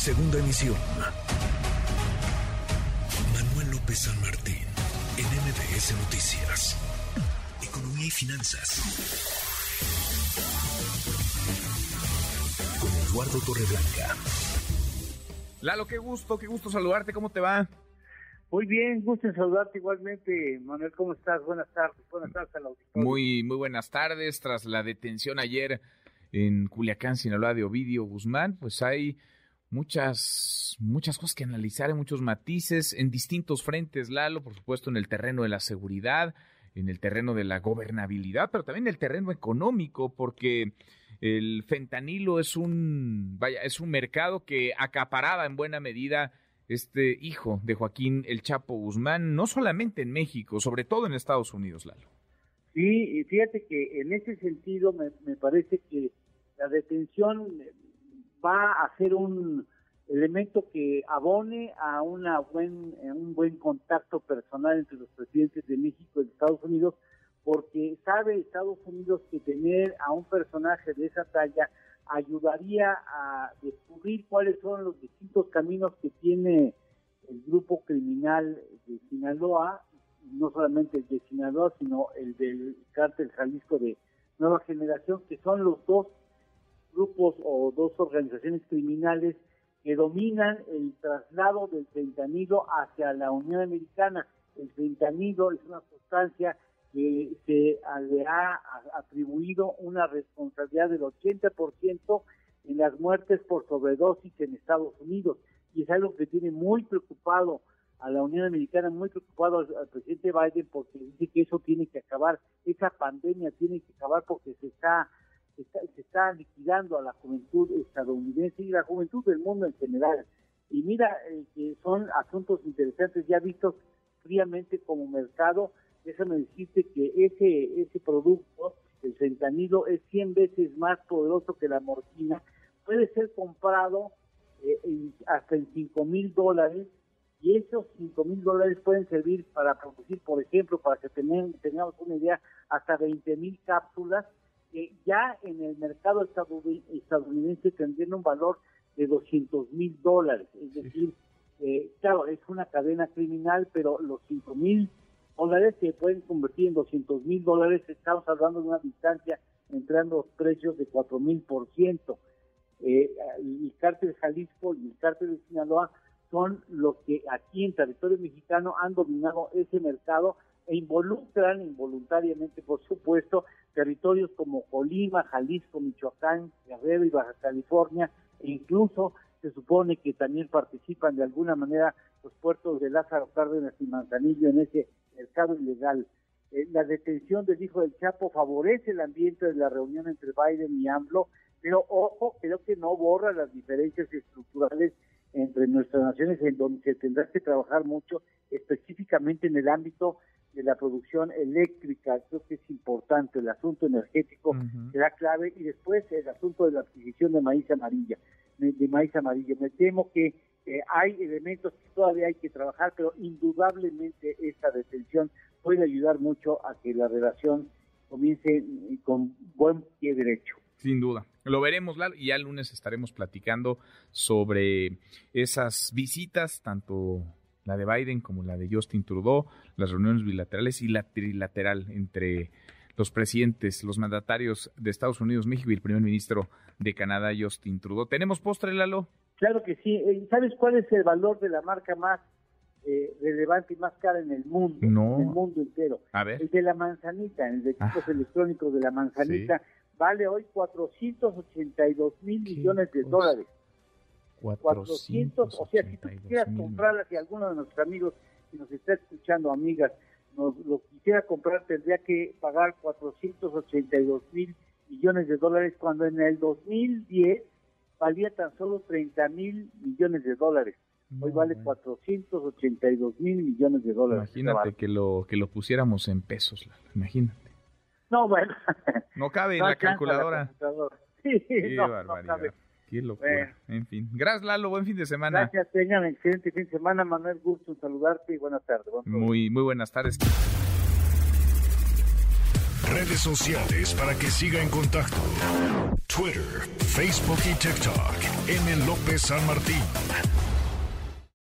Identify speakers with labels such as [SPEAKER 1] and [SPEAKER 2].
[SPEAKER 1] Segunda emisión. Manuel López San Martín, en MBS Noticias. Economía y finanzas. Con Eduardo Torreblanca.
[SPEAKER 2] Lalo, qué gusto, qué gusto saludarte, ¿cómo te va?
[SPEAKER 3] Muy bien, gusto en saludarte igualmente, Manuel, ¿cómo estás? Buenas tardes, buenas tardes al auditorio.
[SPEAKER 2] Muy, muy buenas tardes. Tras la detención ayer en Culiacán, Sinaloa, de Ovidio Guzmán, pues hay muchas, muchas cosas que analizar, muchos matices en distintos frentes, Lalo, por supuesto en el terreno de la seguridad, en el terreno de la gobernabilidad, pero también en el terreno económico, porque el fentanilo es un, vaya, es un mercado que acaparaba en buena medida este hijo de Joaquín El Chapo Guzmán, no solamente en México, sobre todo en Estados Unidos, Lalo.
[SPEAKER 3] Sí, y fíjate que en ese sentido me, me parece que la detención va a ser un elemento que abone a una buen, un buen contacto personal entre los presidentes de México y Estados Unidos, porque sabe Estados Unidos que tener a un personaje de esa talla ayudaría a descubrir cuáles son los distintos caminos que tiene el grupo criminal de Sinaloa, no solamente el de Sinaloa, sino el del cártel Jalisco de Nueva Generación, que son los dos grupos o dos organizaciones criminales que dominan el traslado del fentanilo hacia la Unión Americana. El fentanilo es una sustancia que se le ha atribuido una responsabilidad del 80% en las muertes por sobredosis en Estados Unidos. Y es algo que tiene muy preocupado a la Unión Americana, muy preocupado al, presidente Biden porque dice que eso tiene que acabar, esa pandemia tiene que acabar porque se está, se está, liquidando a la juventud estadounidense y la juventud del mundo en general. Y mira eh, que son asuntos interesantes ya vistos fríamente como mercado, déjame decirte que ese, ese producto, el fentanilo, es 100 veces más poderoso que la morfina, puede ser comprado eh, hasta en 5 mil dólares y esos 5 mil dólares pueden servir para producir, por ejemplo, para que tengamos una idea, hasta 20 mil cápsulas que ya en el mercado estadounidense tendrían un valor de 200 mil dólares. Es decir, eh, claro, es una cadena criminal, pero los 5 mil dólares se pueden convertir en 200 mil dólares, estamos hablando de una distancia entre ambos precios de 4 mil por ciento. Eh, el cártel Jalisco y el cártel de Sinaloa son los que aquí en territorio mexicano han dominado ese mercado e involucran involuntariamente, por supuesto, territorios como Colima, Jalisco, Michoacán, Guerrero y Baja California, e incluso se supone que también participan de alguna manera los puertos de Lázaro Cárdenas y Manzanillo en ese mercado ilegal. Eh, la detención del hijo del Chapo favorece el ambiente de la reunión entre Biden y AMLO, pero ojo, creo que no borra las diferencias estructurales entre nuestras naciones en donde se tendrá que trabajar mucho, específicamente en el ámbito de la producción eléctrica, creo que es importante, el asunto energético será clave y después el asunto de la adquisición de maíz amarilla, de maíz amarillo. Me temo que hay elementos que todavía hay que trabajar, pero indudablemente esta detención puede ayudar mucho a que la relación comience con buen pie derecho.
[SPEAKER 2] Sin duda. Lo veremos, y ya el lunes estaremos platicando sobre esas visitas, tanto la de Biden como la de Justin Trudeau, las reuniones bilaterales y la trilateral entre los presidentes, los mandatarios de Estados Unidos, México y el primer ministro de Canadá, Justin Trudeau. ¿Tenemos postre, Lalo?
[SPEAKER 3] Claro que sí. Eh, ¿Sabes cuál es el valor de la marca más eh, relevante y más cara en el mundo?
[SPEAKER 2] No.
[SPEAKER 3] En el mundo entero.
[SPEAKER 2] A ver.
[SPEAKER 3] El de la manzanita, el de equipos ah. electrónicos de la manzanita, vale hoy 482 mil millones de dólares. 400, o sea, si tú quisieras comprarla, si alguno de nuestros amigos que nos está escuchando, amigas, nos lo quisiera comprar, tendría que pagar 482 mil millones de dólares, cuando en el 2010 valía tan solo 30 mil millones de dólares. Hoy vale 482 mil millones de dólares.
[SPEAKER 2] Imagínate que lo que lo pusiéramos en pesos, imagínate.
[SPEAKER 3] No, bueno.
[SPEAKER 2] No cabe en la calculadora.
[SPEAKER 3] Sí,
[SPEAKER 2] Qué barbaridad. Qué locura. En fin. Gracias, Lalo. Buen fin de semana.
[SPEAKER 3] Gracias, tengan excelente fin de semana. Manuel, gusto saludarte y buenas tardes.
[SPEAKER 2] muy, muy buenas tardes.
[SPEAKER 1] redes sociales para que siga en contacto: Twitter, Facebook y TikTok. M. López San Martín.